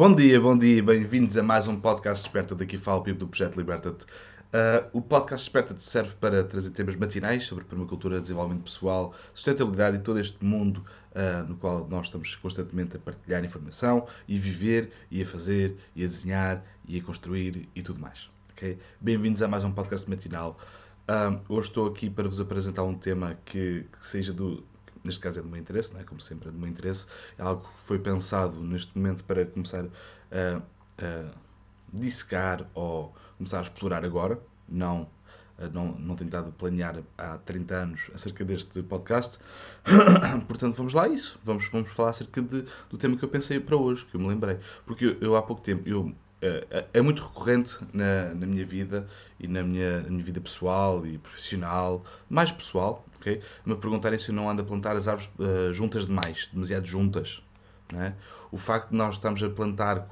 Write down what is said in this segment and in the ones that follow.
Bom dia, bom dia, bem-vindos a mais um podcast Desperta. Daqui fala o Pipo do Projeto Liberta-te. Uh, o podcast Desperta-te serve para trazer temas matinais sobre permacultura, desenvolvimento pessoal, sustentabilidade e todo este mundo uh, no qual nós estamos constantemente a partilhar informação e viver, e a fazer, e a desenhar, e a construir e tudo mais. Okay? Bem-vindos a mais um podcast matinal. Uh, hoje estou aqui para vos apresentar um tema que, que seja do, neste caso é do meu interesse, não é? como sempre é do meu interesse, é algo que foi pensado neste momento para começar a, a dissecar ou começar a explorar agora, não, não, não tenho estado a planear há 30 anos acerca deste podcast, portanto vamos lá a isso, vamos, vamos falar acerca de, do tema que eu pensei para hoje, que eu me lembrei, porque eu, eu há pouco tempo, eu é, é muito recorrente na, na minha vida e na minha, na minha vida pessoal e profissional, mais pessoal, ok? Me perguntarem se eu não ando a plantar as árvores uh, juntas demais, demasiado juntas. É? O facto de nós estarmos a plantar uh,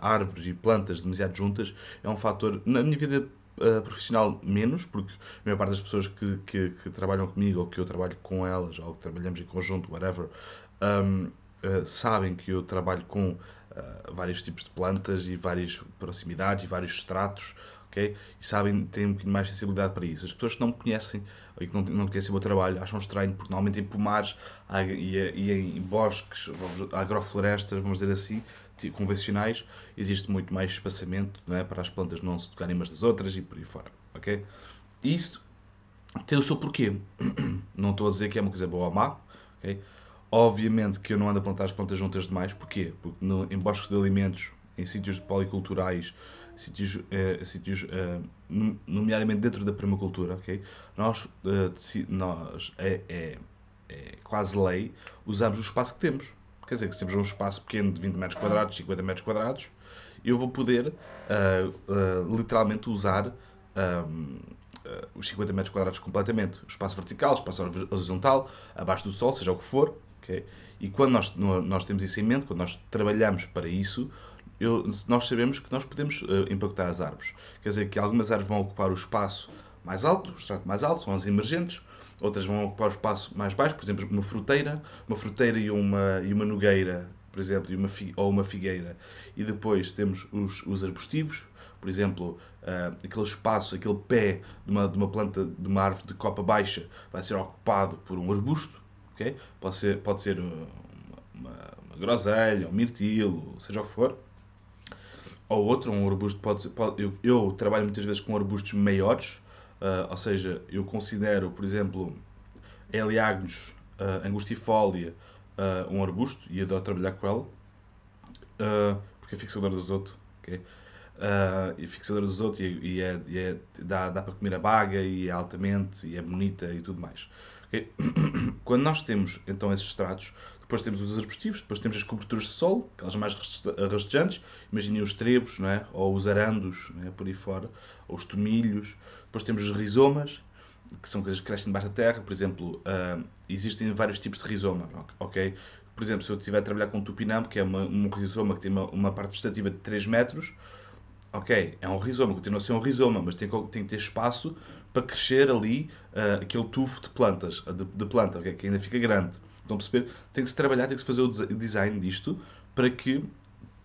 árvores e plantas demasiado juntas é um fator, na minha vida uh, profissional, menos, porque a maior parte das pessoas que, que, que, trabalham comigo ou que eu trabalho com elas ou que trabalhamos em conjunto, whatever, um, sabem que eu trabalho com uh, vários tipos de plantas e várias proximidades e vários estratos, ok? E sabem, têm um bocadinho mais sensibilidade para isso. As pessoas que não me conhecem e que não, não conhecem o meu trabalho acham estranho, porque normalmente em pomares e, e em bosques, agroflorestas, vamos dizer assim, convencionais, existe muito mais espaçamento não é? para as plantas não se tocarem umas das outras e por aí fora, ok? E isso tem o seu porquê. Não estou a dizer que é uma coisa boa ou má, ok? Obviamente que eu não ando a plantar as plantas juntas demais. Porquê? Porque no, em bosques de alimentos, em sítios policulturais, sítios, uh, sítios uh, nomeadamente dentro da permacultura, ok? Nós, uh, nós é, é, é, quase lei, usamos o espaço que temos. Quer dizer, que se temos um espaço pequeno de 20 metros quadrados, 50 metros quadrados, eu vou poder literalmente usar um, os 50 metros quadrados completamente. O espaço vertical, o espaço horizontal, abaixo do sol, seja o que for, Okay? E quando nós, nós temos isso em mente, quando nós trabalhamos para isso, eu, nós sabemos que nós podemos uh, impactar as árvores. Quer dizer que algumas árvores vão ocupar o espaço mais alto, o estrato mais alto, são as emergentes, outras vão ocupar o espaço mais baixo, por exemplo, uma fruteira, uma fruteira e uma, e uma nogueira, por exemplo, uma, ou uma figueira. E depois temos os, os arbustivos, por exemplo, uh, aquele espaço, aquele pé de uma, de uma planta, de uma árvore de copa baixa, vai ser ocupado por um arbusto, ok? Pode ser, pode ser uma, uma, uma groselha, um mirtilo, seja o que for. Ou outro, um arbusto pode. Pode, eu, eu, trabalho muitas vezes com arbustos maiores, uh, ou seja, eu considero, por exemplo, Heliagnus uh, angustifolia uh, um arbusto e adoro trabalhar com ela, porque é fixador de azoto, ok? Uh, e fixador de azoto e, e, é, e é, dá, dá para comer a baga e é altamente e é bonita e tudo mais. Quando nós temos então esses estratos, depois temos os arbustivos, depois temos as coberturas de solo, aquelas mais rastejantes, imaginem os trevos, não é? ou os arandos, é? por aí fora, ou os tomilhos. Depois temos os rizomas, que são coisas que crescem debaixo da terra. Por exemplo, uh, existem vários tipos de rizoma, ok? Por exemplo, se eu estiver a trabalhar com tupinambo, que é uma, um rizoma que tem uma, uma parte vegetativa de 3 metros, ok, é um rizoma, continua a ser um rizoma, mas tem, tem que ter espaço para crescer ali uh, aquele tufo de plantas, de, de planta, okay, que ainda fica grande. Estão a perceber? Tem que se trabalhar, tem que se fazer o design disto para que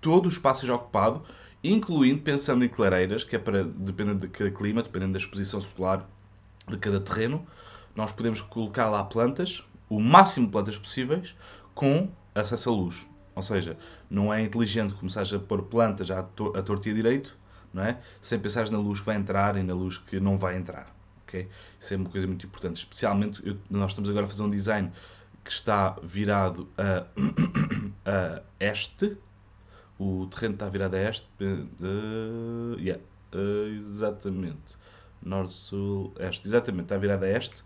todo o espaço seja ocupado, incluindo pensando em clareiras, que é para, dependendo de cada clima, dependendo da exposição solar de cada terreno, nós podemos colocar lá plantas, o máximo de plantas possíveis, com acesso à luz. Ou seja, não é inteligente começar a pôr plantas à, tor torta e direito, não é? sem pensar na luz que vai entrar e na luz que não vai entrar. Okay? Isso é uma coisa muito importante. Especialmente, eu, nós estamos agora a fazer um design que está virado a, a este. O terreno está virado a este. Uh, yeah, uh, exatamente. Norte, sul, este. Exatamente, está virado a este.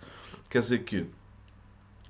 Quer dizer que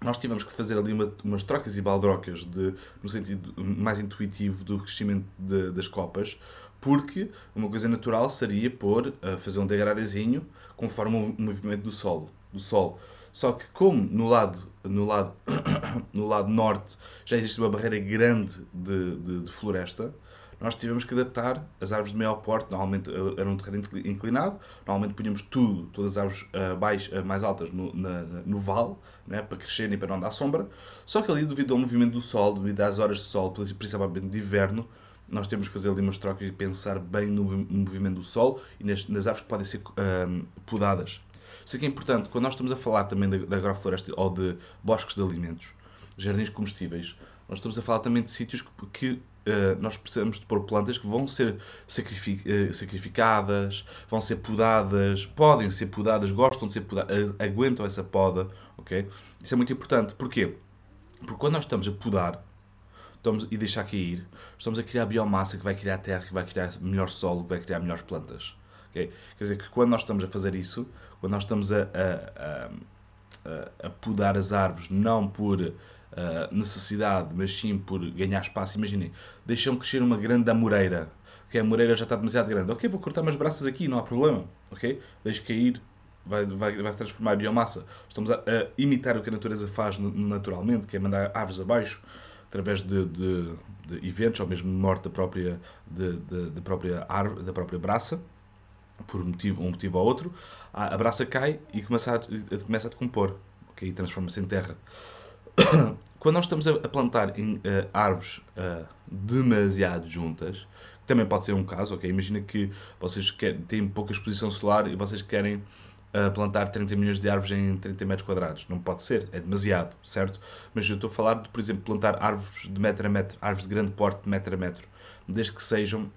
nós tivemos que fazer ali uma, umas trocas e baldrocas de, no sentido mais intuitivo do crescimento de, das copas, porque uma coisa natural seria pôr, uh, fazer um degradezinho conforme o movimento do solo, do sol. Só que como no lado, no lado, no lado norte já existe uma barreira grande de, de, de floresta, nós tivemos que adaptar as árvores de maior porte, normalmente eh, era um terreno inclinado, normalmente punhamos tudo, todas as árvores uh, baixas, uh, mais altas no, na, no vale, né, para crescerem e para não dar sombra. Só que ali, devido ao movimento do sol, devido às horas de sol, principalmente de inverno, nós temos que fazer ali umas trocas e pensar bem no, movimento do sol e nas, nas árvores que podem ser uh, podadas. Isso aqui é importante, quando nós estamos a falar também da, agrofloresta ou de bosques de alimentos, jardins comestíveis, nós estamos a falar também de sítios que, que uh, nós precisamos de pôr plantas que vão ser sacrific, uh, sacrificadas, vão ser podadas, podem ser podadas, gostam de ser podadas, aguentam essa poda, ok? Isso é muito importante. Porquê? Porque quando nós estamos a podar estamos, e deixar cair, estamos a criar biomassa que vai criar terra, que vai criar melhor solo, que vai criar melhores plantas. Okay? Quer dizer que quando nós estamos a fazer isso, quando nós estamos a, a, a, a podar as árvores, não por uh, necessidade, mas sim por ganhar espaço, imaginem, deixam crescer uma grande amoreira, que a amoreira já está demasiado grande. Ok, vou cortar umas braças aqui, não há problema. Ok? Deixe cair, vai, vai, vai se transformar em biomassa. Estamos a, a, imitar o que a natureza faz naturalmente, que é mandar árvores abaixo através de, de, de eventos ou mesmo morte da própria, de, de, própria árvore, da própria braça por motivo, um motivo ou outro, a braça cai e começa a, começa a decompor, okay? transforma-se em terra. Quando nós estamos a plantar em, uh, árvores uh, demasiado juntas, também pode ser um caso, ok? Imagina que vocês querem, têm pouca exposição solar e vocês querem uh, plantar 30 milhões de árvores em 30 metros quadrados. Não pode ser, é demasiado, certo? Mas eu estou a falar de, por exemplo, plantar árvores de metro a metro, árvores de grande porte de metro a metro, desde que sejam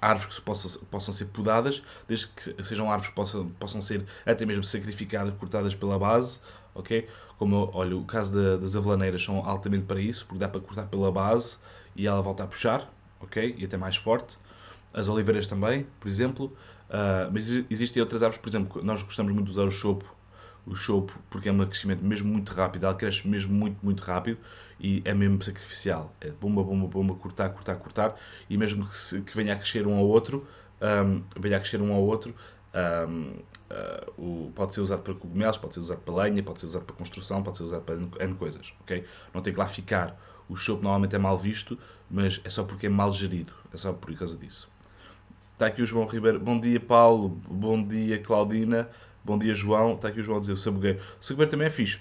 árvores que possam, possam ser podadas, desde que sejam árvores que possam, possam ser até mesmo sacrificadas, cortadas pela base, ok? Como, olha, o caso da, das avelaneiras são altamente para isso, porque dá para cortar pela base e ela volta a puxar, ok? E até mais forte. As oliveiras também, por exemplo. Uh, mas existem outras árvores, por exemplo, nós gostamos muito de usar o chopo, o chopo, porque é um crescimento mesmo muito rápido, ela cresce mesmo muito, muito rápido e é mesmo sacrificial. É bomba, bomba, bomba, cortar, cortar, cortar, e mesmo que, se, que venha a crescer um ao outro, um, venha a crescer um ao outro, um, uh, o, pode ser usado para cogumelos, pode ser usado para lenha, pode ser usado para construção, pode ser usado para N coisas, ok? Não tem que lá ficar. O chope normalmente é mal visto, mas é só porque é mal gerido, é só por causa disso. Está aqui o João Ribeiro. Bom dia, Paulo. Bom dia, Claudina. Bom dia, João. Está aqui o João a dizer o sabugueiro. O sabugueiro também é fixe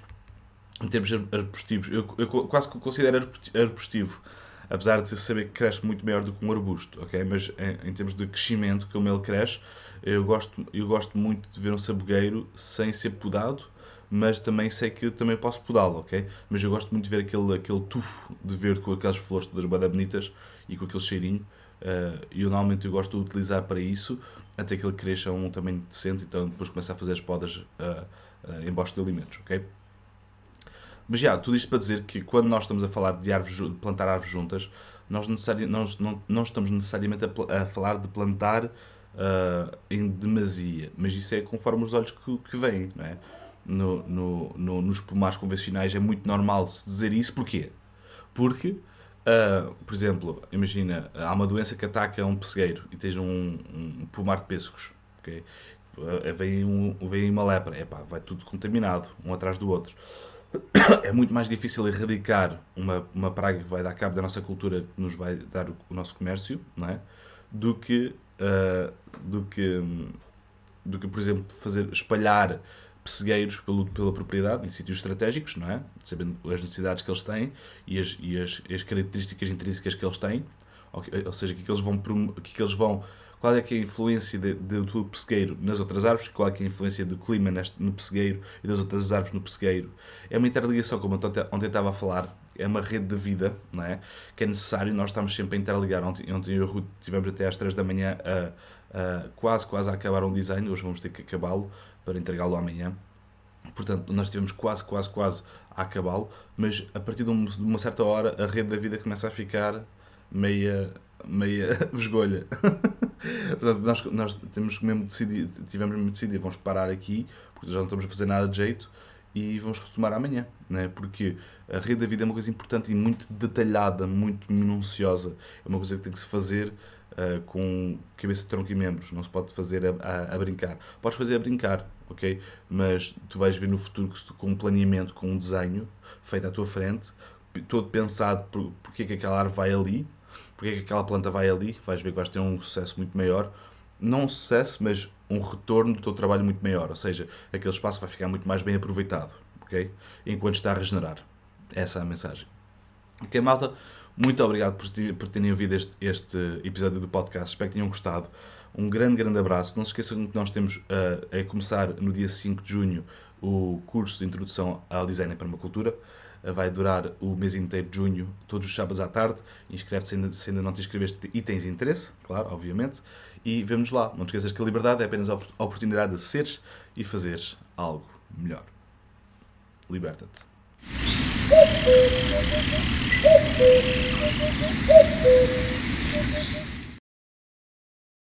em termos arbustivos, eu, eu quase que considero arbustivo, apesar de saber que cresce muito maior do que um arbusto, ok? Mas em, em termos de crescimento, como ele cresce, eu gosto, eu gosto muito de ver um sabugueiro sem ser podado, mas também sei que também posso podá-lo, ok? Mas eu gosto muito de ver aquele, aquele tufo de verde com aquelas flores todas bada bonitas e com aquele cheirinho. Uh, eu normalmente eu gosto de utilizar para isso, até que ele cresça a um tamanho decente, então depois começa a fazer as podas uh, uh, em bosque de alimentos, ok? Mas já, tudo isto para dizer que quando nós estamos a falar de, árvores, de plantar árvores juntas, nós, nós não, não estamos necessariamente a, a falar de plantar uh, em demasia, mas isso é conforme os olhos que, que vêm, não é? No, no, no, nos pomares convencionais é muito normal se dizer isso, porquê? Porque, uh, por exemplo, imagina, há uma doença que ataca um pessegueiro e tens um, um pomar de pêssegos, ok? Uh, vem, um, vem uma lepra, epá, vai tudo contaminado, um atrás do outro é muito mais difícil erradicar uma, uma praga que vai dar cabo da nossa cultura, que nos vai dar o, o nosso comércio, não é? do que, uh, do que, do que, por exemplo, fazer espalhar pessegueiros pelo, pela propriedade em sítios estratégicos, não é? Sabendo as necessidades que eles têm e as, e as, as características intrínsecas que eles têm, ou, ou seja, que, que eles vão, que eles vão qual é, que é a influência de, de, do pessegueiro nas outras árvores, qual é, que é a influência do clima neste, no pessegueiro e das outras árvores no pessegueiro. É uma interligação, como eu ontem estava a falar, é uma rede de vida, não é? Que é necessário, nós estamos sempre a interligar. Ontem, ontem eu e o Ruth estivemos até às 3 da manhã a, a, quase, quase a acabar um design, hoje vamos ter que acabá-lo para entregá-lo amanhã. Portanto, nós estivemos quase, quase, quase a acabá-lo, mas a partir de uma certa hora a rede da vida começa a ficar meia, meia vesgolha. Portanto, nós, nós temos mesmo decidido, tivemos mesmo decidido, vamos parar aqui, porque já não estamos a fazer nada de jeito, e vamos retomar amanhã, né? porque a rede da vida é uma coisa importante e muito detalhada, muito minuciosa. É uma coisa que tem que se fazer uh, com cabeça, tronco e membros, não se pode fazer a, a, a, brincar. Podes fazer a brincar, ok? Mas tu vais ver no futuro que com um planeamento, com um desenho feito à tua frente, todo pensado por, porque é que aquela árvore vai ali, porque é que aquela planta vai ali, vais ver que vais ter um sucesso muito maior. Não um sucesso, mas um retorno do teu trabalho muito maior. Ou seja, aquele espaço vai ficar muito mais bem aproveitado, ok? Enquanto está a regenerar. Essa é a mensagem. Ok, malta? Muito obrigado por, por terem ouvido este, este, episódio do podcast. Espero que tenham gostado. Um grande, grande abraço. Não se esqueçam que nós temos uh, a começar no dia 5 de junho o curso de Introdução ao Design em Permacultura. Uh, vai durar o mês inteiro de junho, todos os sábados à tarde. Inscreve-te se ainda, se ainda não te inscreveste e tens interesse, claro, obviamente. E vemos lá. Não te esqueças que a liberdade é apenas a oportunidade de seres e fazeres algo melhor. Liberta-te.